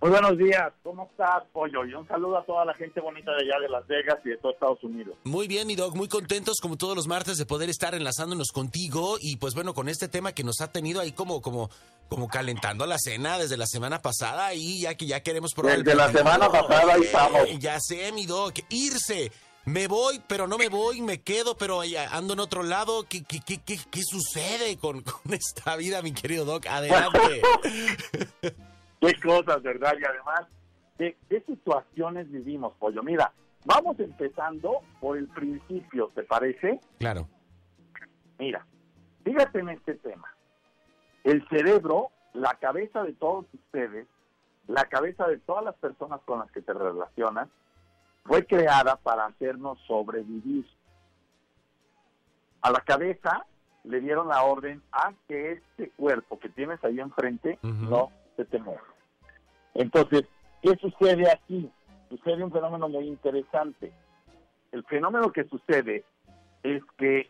Muy buenos días, ¿cómo estás, Pollo? Y un saludo a toda la gente bonita de allá de Las Vegas y de todo Estados Unidos. Muy bien, mi dog, muy contentos como todos los martes de poder estar enlazándonos contigo y pues bueno, con este tema que nos ha tenido ahí como como como calentando la cena desde la semana pasada y ya que ya queremos probar Desde la semana pasada ahí estamos. ya sé, mi dog, irse. Me voy, pero no me voy, me quedo, pero ando en otro lado. ¿Qué, qué, qué, qué, sucede con, con esta vida, mi querido Doc? Adelante. qué cosas, ¿verdad? Y además, ¿de qué situaciones vivimos, Pollo? Mira, vamos empezando por el principio, ¿te parece? Claro. Mira, fíjate en este tema. El cerebro, la cabeza de todos ustedes, la cabeza de todas las personas con las que te relacionas, fue creada para hacernos sobrevivir. A la cabeza le dieron la orden a que este cuerpo que tienes ahí enfrente no se Entonces, ¿qué sucede aquí? Sucede un fenómeno muy interesante. El fenómeno que sucede es que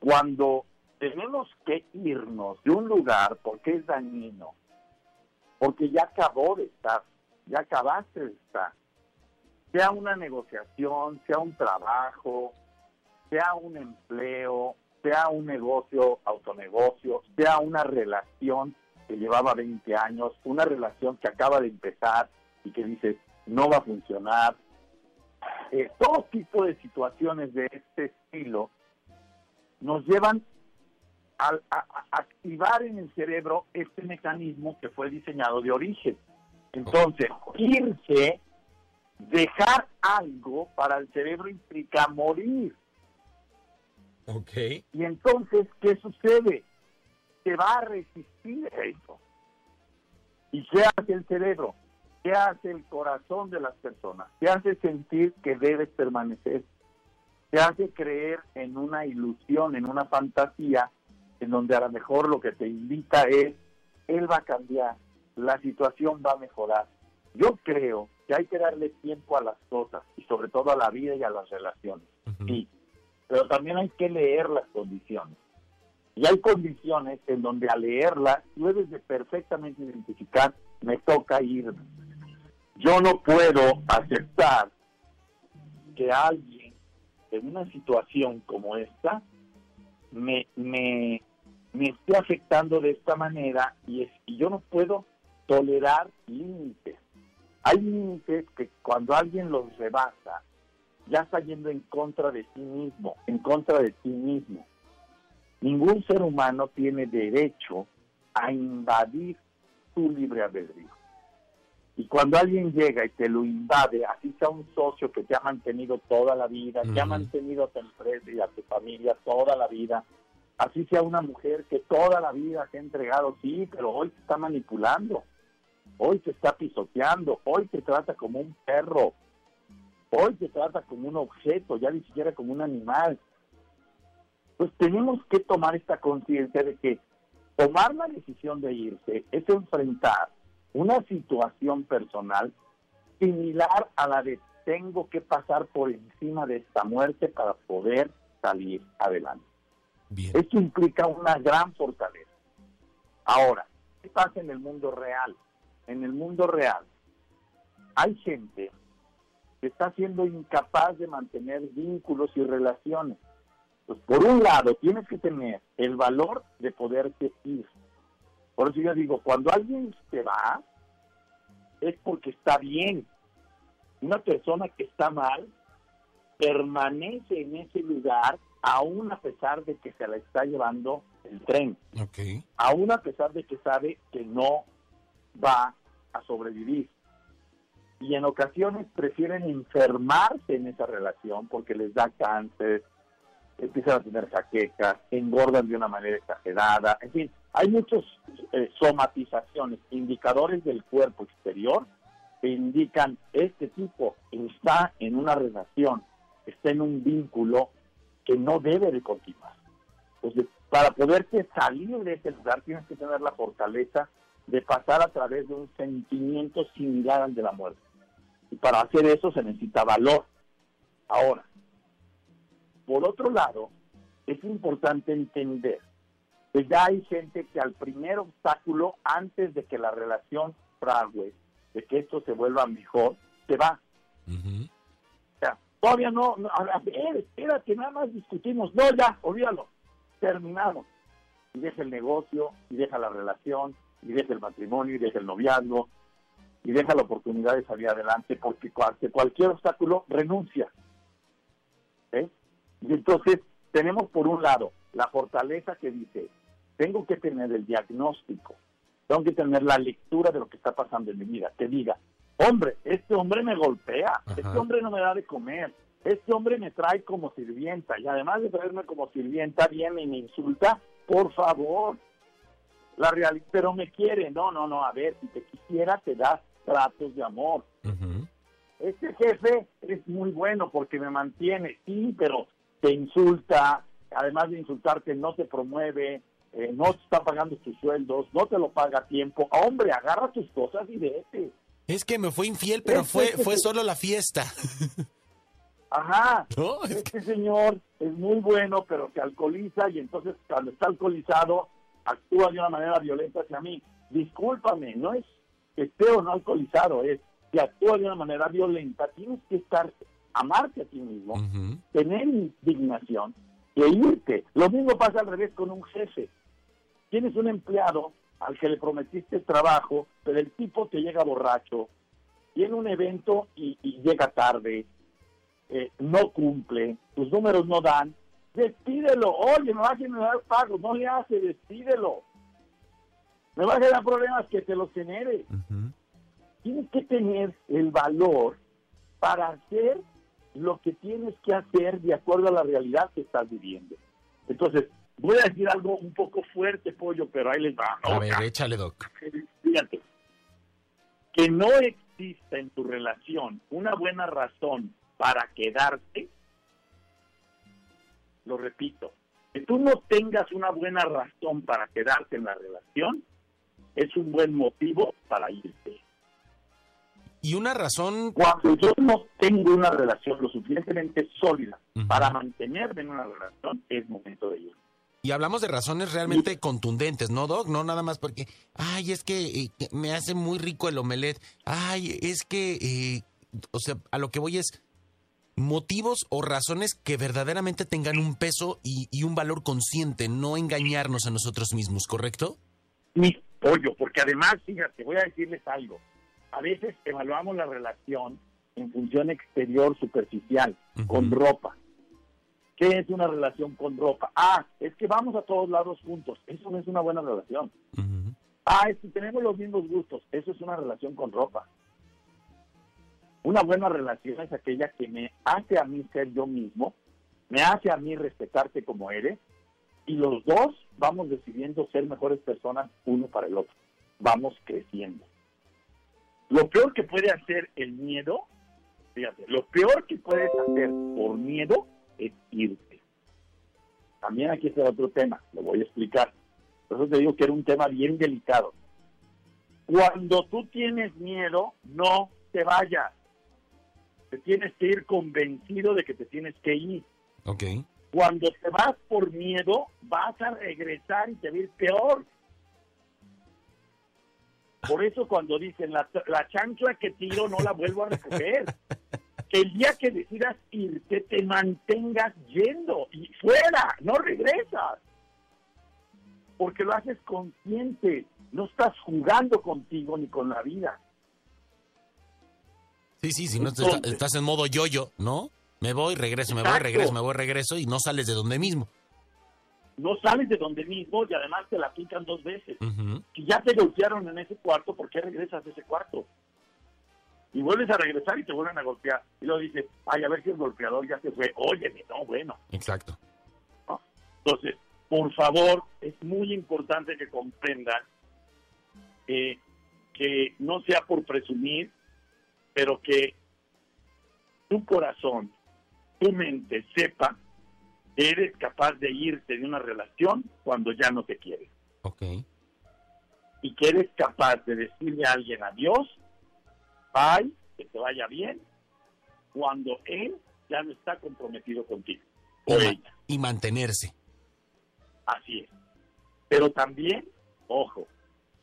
cuando tenemos que irnos de un lugar porque es dañino, porque ya acabó de estar, ya acabaste de estar, sea una negociación, sea un trabajo, sea un empleo, sea un negocio, autonegocio, sea una relación que llevaba 20 años, una relación que acaba de empezar y que dice no va a funcionar. Eh, todo tipo de situaciones de este estilo nos llevan a, activar en el cerebro este mecanismo que fue diseñado de origen. Entonces, irse, dejar algo para el cerebro implica morir. Ok. Y entonces, ¿qué sucede? Se va a resistir a eso. ¿Y qué hace el cerebro? ¿Qué hace el corazón de las personas? ¿Qué hace sentir que debes permanecer? ¿Qué hace creer en una ilusión, en una fantasía, en donde a lo mejor lo que te invita es, él va a cambiar, la situación va a mejorar? Yo creo que hay que darle tiempo a las cosas y sobre todo a la vida y a las relaciones. Sí, pero también hay que leer las condiciones. Y hay condiciones en donde al leerla debes de perfectamente identificar, me toca ir. Yo no puedo aceptar que alguien en una situación como esta me, me, me esté afectando de esta manera y, es, y yo no puedo tolerar límites. Hay límites que cuando alguien los rebasa, ya está yendo en contra de sí mismo, en contra de sí mismo. Ningún ser humano tiene derecho a invadir su libre albedrío. Y cuando alguien llega y te lo invade, así sea un socio que te ha mantenido toda la vida, que ha mantenido a tu empresa y a tu familia toda la vida, así sea una mujer que toda la vida te ha entregado, sí, pero hoy te está manipulando, hoy te está pisoteando, hoy te trata como un perro, hoy te trata como un objeto, ya ni siquiera como un animal, pues tenemos que tomar esta conciencia de que tomar la decisión de irse es enfrentar una situación personal similar a la de tengo que pasar por encima de esta muerte para poder salir adelante. Esto implica una gran fortaleza. Ahora, ¿qué pasa en el mundo real? En el mundo real hay gente que está siendo incapaz de mantener vínculos y relaciones pues, por un lado, tienes que tener el valor de poderte ir. Por eso yo digo, cuando alguien se va, es porque está bien. Una persona que está mal permanece en ese lugar aún a pesar de que se la está llevando el tren. Okay. Aún a pesar de que sabe que no va a sobrevivir. Y en ocasiones prefieren enfermarse en esa relación porque les da cáncer, empiezan a tener jaquecas, engordan de una manera exagerada, en fin, hay muchas eh, somatizaciones, indicadores del cuerpo exterior que indican este tipo está en una relación, está en un vínculo que no debe de continuar. Entonces, para poderte salir de ese lugar tienes que tener la fortaleza de pasar a través de un sentimiento similar al de la muerte. Y para hacer eso se necesita valor. Ahora, por otro lado, es importante entender que ya hay gente que al primer obstáculo, antes de que la relación frague, de que esto se vuelva mejor, se va. O sea, todavía no, no, a ver, espérate, nada más discutimos. No, ya, olvídalo. Terminamos. Y deja el negocio, y deja la relación, y deja el matrimonio, y deja el noviazgo, y deja la oportunidad de salir adelante, porque ante cualquier obstáculo renuncia. ¿Eh? Y entonces tenemos por un lado la fortaleza que dice, tengo que tener el diagnóstico, tengo que tener la lectura de lo que está pasando en mi vida, que diga, hombre, este hombre me golpea, este hombre no me da de comer, este hombre me trae como sirvienta y además de traerme como sirvienta viene y me insulta, por favor. La realidad, pero me quiere, no, no, no, a ver, si te quisiera te da tratos de amor. Este jefe es muy bueno porque me mantiene, sí, pero te insulta, además de insultarte no te promueve, eh, no te está pagando tus sueldos, no te lo paga a tiempo. Hombre, agarra tus cosas y vete. Es que me fue infiel, pero fue, fue solo la fiesta. Ajá. Este señor es muy bueno, pero se alcoholiza y entonces cuando está alcoholizado actúa de una manera violenta hacia mí. Discúlpame, no es que esté o no alcoholizado, es que actúa de una manera violenta. Tienes que estar, amarte a ti mismo, tener indignación e irte. Lo mismo pasa al revés con un jefe. Tienes un empleado al que le prometiste trabajo, pero el tipo te llega borracho, tiene un evento y llega tarde, eh, no cumple, tus números no dan, despídelo. Oye, me va a generar pagos, no le hace, despídelo. Me va a generar problemas que te los genere. Tienes que tener el valor para hacer lo que tienes que hacer de acuerdo a la realidad que estás viviendo. Entonces, voy a decir algo un poco fuerte, pollo, pero ahí les va. A ver, échale, Doc. Fíjate, que no exista en tu relación una buena razón para quedarte, lo repito, que tú no tengas una buena razón para quedarte en la relación, es un buen motivo para irte. Y una razón... Cuando yo no tengo una relación lo suficientemente sólida para mantenerme en una relación, es momento de ir. Y hablamos de razones realmente contundentes, ¿no, Doc? No nada más porque, ay, es que eh, me hace muy rico el omelet. Ay, es que, eh, o sea, a lo que voy es, motivos o razones que verdaderamente tengan un peso y, un valor consciente, no engañarnos a nosotros mismos, ¿correcto? Mi pollo, porque además, fíjate, voy a decirles algo. A veces evaluamos la relación en función exterior superficial, con ropa. ¿Qué es una relación con ropa? Ah, es que vamos a todos lados juntos. Eso no es una buena relación. Ah, es que tenemos los mismos gustos. Eso es una relación con ropa. Una buena relación es aquella que me hace a mí ser yo mismo, me hace a mí respetarte como eres, y los dos vamos decidiendo ser mejores personas uno para el otro. Vamos creciendo. Lo peor que puede hacer el miedo, fíjate, lo peor que puedes hacer por miedo es irte. También aquí está otro tema, lo voy a explicar. Por eso te digo que era un tema bien delicado. Cuando tú tienes miedo, no te vayas te tienes que ir convencido de que te tienes que ir. Ok. Cuando te vas por miedo, vas a regresar y te va a ir peor. Por eso cuando dicen la, la chancla que tiro no la vuelvo a recoger. que el día que decidas irte te mantengas yendo y fuera, no regresas. Porque lo haces consciente, no estás jugando contigo ni con la vida. Sí, sí, si no estás, en modo yo-yo, ¿no? Me voy, regreso, me voy, regreso, me voy, regreso y no sales de donde mismo. No sales de donde mismo y además te la pican dos veces. Si ya te golpearon en ese cuarto, ¿por qué regresas de ese cuarto? Y vuelves a regresar y te vuelven a golpear. Y luego dices, ay, a ver si el golpeador ya se fue. Óyeme, no, bueno. Exacto. Entonces, por favor, es muy importante que comprendan que no sea por presumir, pero que tu corazón, tu mente sepa eres capaz de irte de una relación cuando ya no te quieres. Ok. Y que eres capaz de decirle a alguien adiós, bye, que te vaya bien, cuando él ya no está comprometido contigo. O y, ella. y mantenerse. Así es. Pero también, ojo,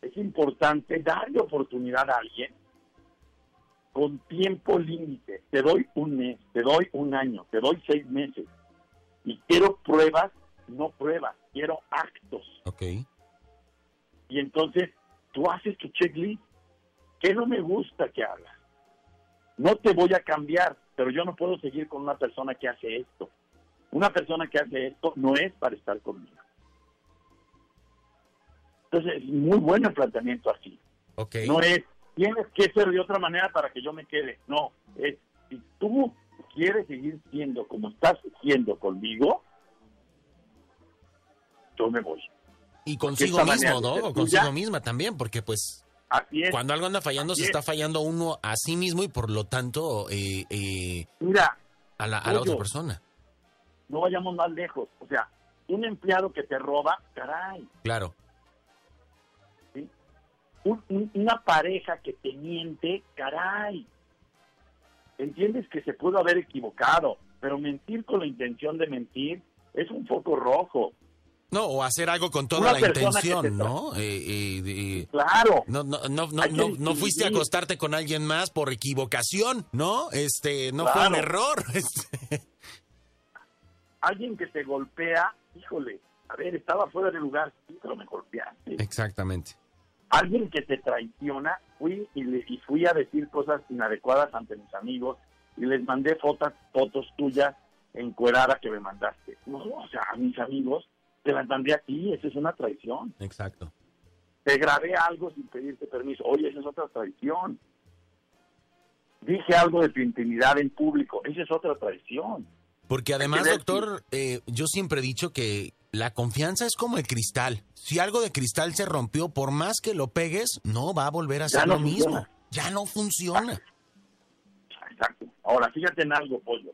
es importante darle oportunidad a alguien con tiempo límite. Te doy un mes, te doy un año, te doy seis meses. Y quiero pruebas, no pruebas, quiero actos. Ok. Y entonces tú haces tu checklist. ¿Qué no me gusta que hagas? No te voy a cambiar, pero yo no puedo seguir con una persona que hace esto. Una persona que hace esto no es para estar conmigo. Entonces, es muy bueno el planteamiento así. Ok. No es, tienes que ser de otra manera para que yo me quede. No, es, si tú quieres seguir siendo como estás siendo conmigo, yo me voy. Y consigo mismo, ¿no? O consigo misma también, porque pues Así es. cuando algo anda fallando, Así se es. está fallando uno a sí mismo y por lo tanto eh, eh, Mira, a, la, a la otra persona. no vayamos más lejos. O sea, un empleado que te roba, caray. Claro. ¿sí? Un- un- una pareja que te miente, caray. Entiendes que se pudo haber equivocado, pero mentir con la intención de mentir es un foco rojo. No, o hacer algo con toda Una la intención, ¿no? Eh, eh, Claro. no, no, no, no, no, no fuiste a acostarte con alguien más por equivocación, ¿no? Este, no fue un error. Este, Alguien que te golpea, híjole, a ver, estaba fuera de lugar, sí, pero me golpeaste. Exactamente. Alguien que te traiciona, fui y, le, y fui a decir cosas inadecuadas ante mis amigos y les mandé fotos, fotos tuyas encuerada que me mandaste. No, o sea, a mis amigos te las mandé a ti, esa es una traición. Exacto. Te grabé algo sin pedirte permiso, oye, esa es otra traición. Dije algo de tu intimidad en público, esa es otra traición. Porque además, doctor, eh, yo siempre he dicho que la confianza es como el cristal. Si algo de cristal se rompió, por más que lo pegues, no va a volver a ser no lo mismo. Ya no funciona. Exacto. Ahora, fíjate en algo, pollo.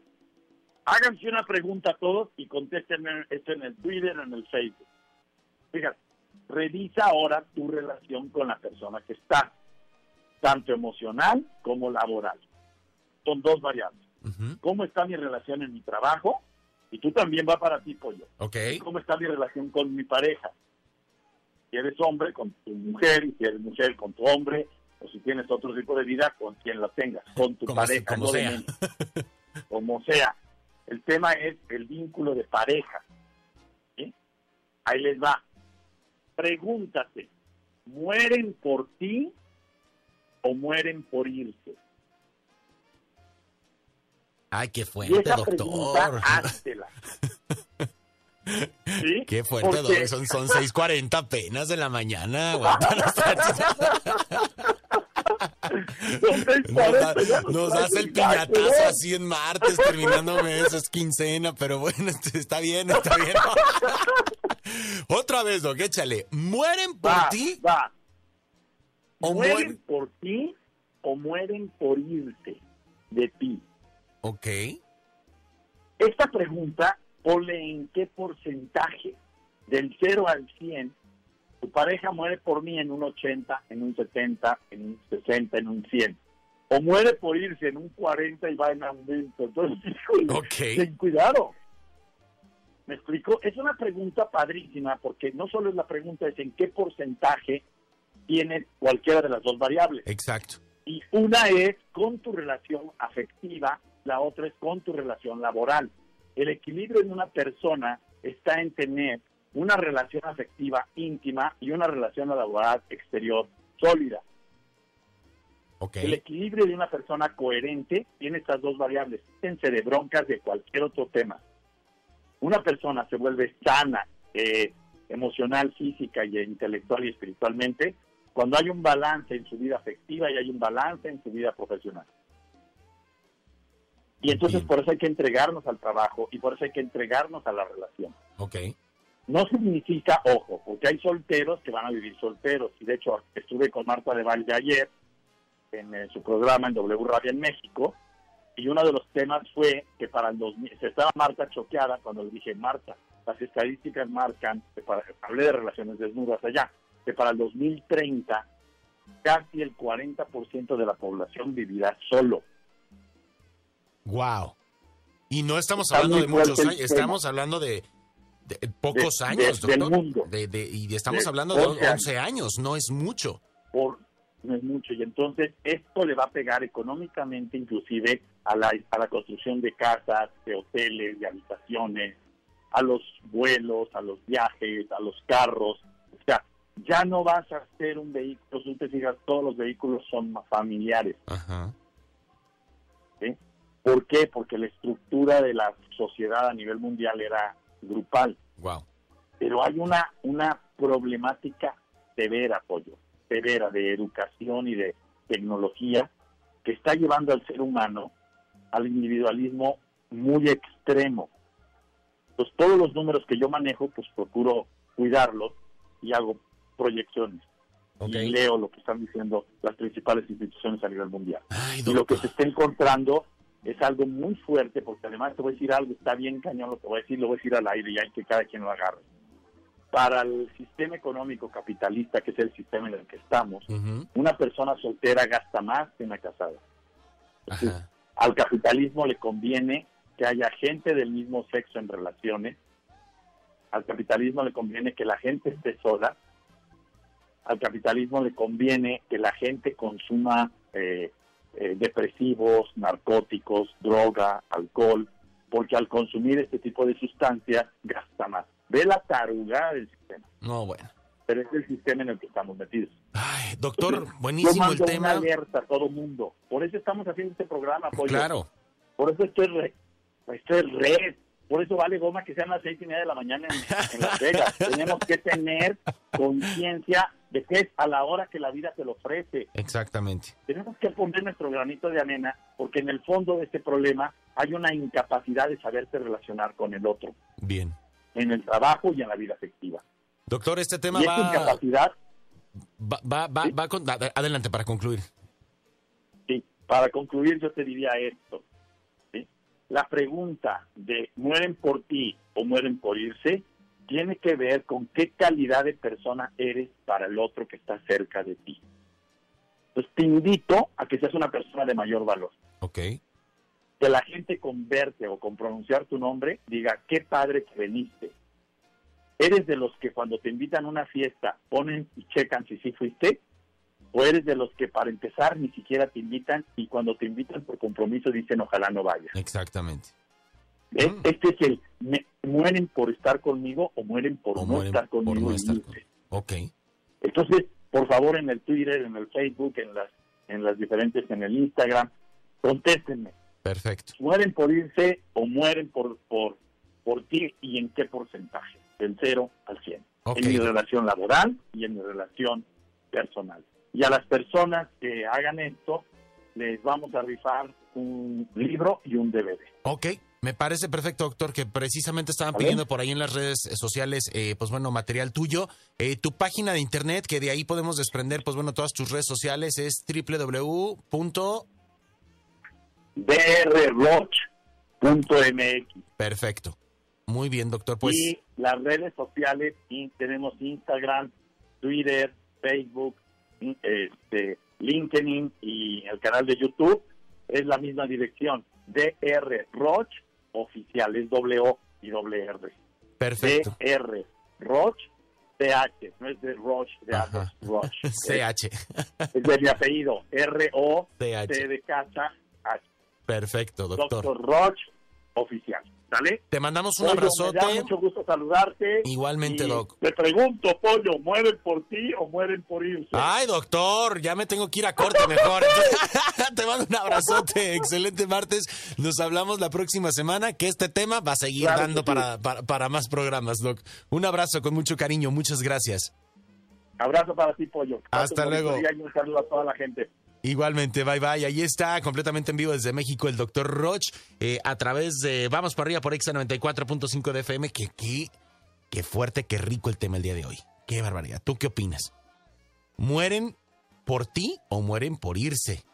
Háganse una pregunta a todos y contéstenme esto en el Twitter, en el Facebook. Fíjate, revisa ahora tu relación con la persona que está, tanto emocional como laboral. Son dos variables. ¿Cómo está mi relación en mi trabajo? Y tú también va para ti, pollo. Ok. ¿Cómo está mi relación con mi pareja? Si eres hombre, con tu mujer, y si eres mujer, con tu hombre, o si tienes otro tipo de vida, con quien la tengas, con tu Como- pareja, como no sea. como sea. El tema es el vínculo de pareja. ¿sí? Ahí les va. Pregúntate, ¿mueren por ti o mueren por irse? Ay, qué Y fuerte, esa pregunta, doctor. háztela. ¿Sí? Qué fuerte, doctor. Son, son 6.40 apenas de la mañana. aguanta Nos, da- nos das el piñatazo así en martes, terminando mes, es quincena, pero bueno, este, está bien, está bien. Otra vez, Doc, échale. ¿Mueren por Va, ti va. o ¿Mueren mueren? por ti o mueren por irte de ti? Ok, Esta pregunta, ponle en qué porcentaje del 0 al 100 tu pareja muere por mí en un 80, en un 70, en un 60, en un 100. O muere por irse en un 40 y va en aumento. Entonces, híjole, Ok. ten cuidado. ¿Me explico? Es una pregunta padrísima porque no solo es la pregunta, es en qué porcentaje tiene cualquiera de las dos variables. exacto. Y una es con tu relación afectiva, la otra es con tu relación laboral. El equilibrio en una persona está en tener una relación afectiva íntima y una relación laboral exterior sólida. El equilibrio de una persona coherente tiene estas dos variables. Fíjense de broncas de cualquier otro tema. Una persona se vuelve sana, eh, emocional, física y intelectual y espiritualmente cuando hay un balance en su vida afectiva y hay un balance en su vida profesional. Y entonces Bien. por eso hay que entregarnos al trabajo y por eso hay que entregarnos a la relación. ok. No significa, ojo, porque hay solteros que van a vivir solteros. Y de hecho, estuve con Marta de Valle ayer en eh, su programa en W Radio en México. Y uno de los temas fue que para el 2000, se estaba Marta choqueada cuando le dije, Marta, las estadísticas marcan, que para, hablé de relaciones desnudas allá, que para el 2030 casi el 40% de la población vivirá solo. Wow. Y no estamos Está hablando de muchos años, tema. estamos hablando de, de pocos De- años, de- del doctor. mundo. De- de- y estamos De hablando de 11 11 años, no es mucho. Por, no es mucho. Y entonces esto le va a pegar económicamente inclusive a la, a la construcción de casas, de hoteles, de habitaciones, a los vuelos, a los viajes, a los carros. O sea, ya no vas a ser un vehículo, si te fijas, todos los vehículos son familiares. Ajá. ¿Por qué? Porque la estructura de la sociedad a nivel mundial era grupal. Wow. Pero hay una, una problemática severa, Pollo, severa de educación y de tecnología que está llevando al ser humano al individualismo muy extremo. Pues todos los números que yo manejo, pues procuro cuidarlos y hago proyecciones. Ok. Y leo lo que están diciendo las principales instituciones a nivel mundial. Ay, Y lo que se está encontrando es algo muy fuerte, porque además te voy a decir algo, está bien cañón lo que voy a decir, lo voy a decir al aire y hay que cada quien lo agarre. Para el sistema económico capitalista, que es el sistema en el que estamos, Ujú. una persona soltera gasta más que una casada. Entonces, Ajá. al capitalismo le conviene que haya gente del mismo sexo en relaciones. Al capitalismo le conviene que la gente esté sola. Al capitalismo le conviene que la gente consuma eh, eh, depresivos, narcóticos, droga, alcohol, porque al consumir este tipo de sustancias gasta más. Ve la tarugada del sistema, No, bueno. pero es el sistema en el que estamos metidos. Ay, doctor, Entonces, buenísimo el tema. una alerta a todo mundo. Por eso estamos haciendo este programa, Pollo. Claro. Por eso esto es, re- esto es red. Por eso vale goma que sean las seis y media de la mañana en, en Las Vegas. Tenemos que tener conciencia de que es a la hora que la vida te lo ofrece. Exactamente. Tenemos que poner nuestro granito de arena porque en el fondo de este problema hay una incapacidad de saberse relacionar con el otro, Bien. en el trabajo y en la vida afectiva. Doctor, este tema Y esta va, incapacidad, va, va, va- ¿Sí? va con- ad- adelante para concluir. sí, para concluir yo te diría esto. ¿sí? La pregunta de mueren por ti o mueren por irse tiene que ver con qué calidad de persona eres para el otro que está cerca de ti. Entonces te invito a que seas una persona de mayor valor. Ok. Que la gente con verte o con pronunciar tu nombre diga, qué padre que veniste. ¿Eres de los que cuando te invitan a una fiesta ponen y checan si sí fuiste? ¿O eres de los que para empezar ni siquiera te invitan y cuando te invitan por compromiso dicen ojalá no vaya? Exactamente. ¿Eh? Mm. Este es el, me- mueren por estar conmigo o mueren por O no mueren estar por conmigo. no estar. Ok. Entonces, por favor, en el Twitter, en el Facebook, en las, en las diferentes, en el Instagram, contéstenme. Perfecto. ¿Mueren por irse o mueren por, por, por ti y en qué porcentaje? Del 0 al 100. Ok. En mi relación laboral y en mi relación personal. Y a las personas que hagan esto, les vamos a rifar un libro y un DVD. Ok, me parece perfecto, doctor, que precisamente estaban pidiendo por ahí en las redes sociales, eh, pues bueno, material tuyo. Eh, tu página de internet, que de ahí podemos desprender, pues bueno, todas tus redes sociales, es www. drroch.mx. Perfecto. Muy bien, doctor. Pues y las redes sociales, y tenemos Instagram, Twitter, Facebook, este, LinkedIn y el canal de YouTube, es la misma dirección, DR Roch Oficial, es doble O y doble R. perfecto. DR Roch CH, no es de Roch, de Ajá. Atos, Roch. es, CH. es de mi apellido, R-O, C CH. de casa, H. Perfecto, doctor. Doctor Roch Oficial. ¿Sale? Te mandamos un Pollo, abrazote. Me da mucho gusto saludarte. Igualmente, Doc. Te pregunto, Pollo, ¿mueren por ti o mueren por irse? Ay, doctor, ya me tengo que ir a corte mejor. Te mando un abrazote. Excelente martes. Nos hablamos la próxima semana, que este tema va a seguir Claro dando sí. para, para, para más programas, Doc. Un abrazo con mucho cariño. Muchas gracias. Abrazo para ti, Pollo. Hasta luego. y un saludo a toda la gente. Igualmente, bye bye. Ahí está, completamente en vivo desde México, el doctor Roch, eh, a través de Vamos para arriba por Exa 94.5 de FM. Que, que, qué fuerte, qué rico el tema el día de hoy. Qué barbaridad. ¿Tú qué opinas? ¿Mueren por ti o mueren por irse?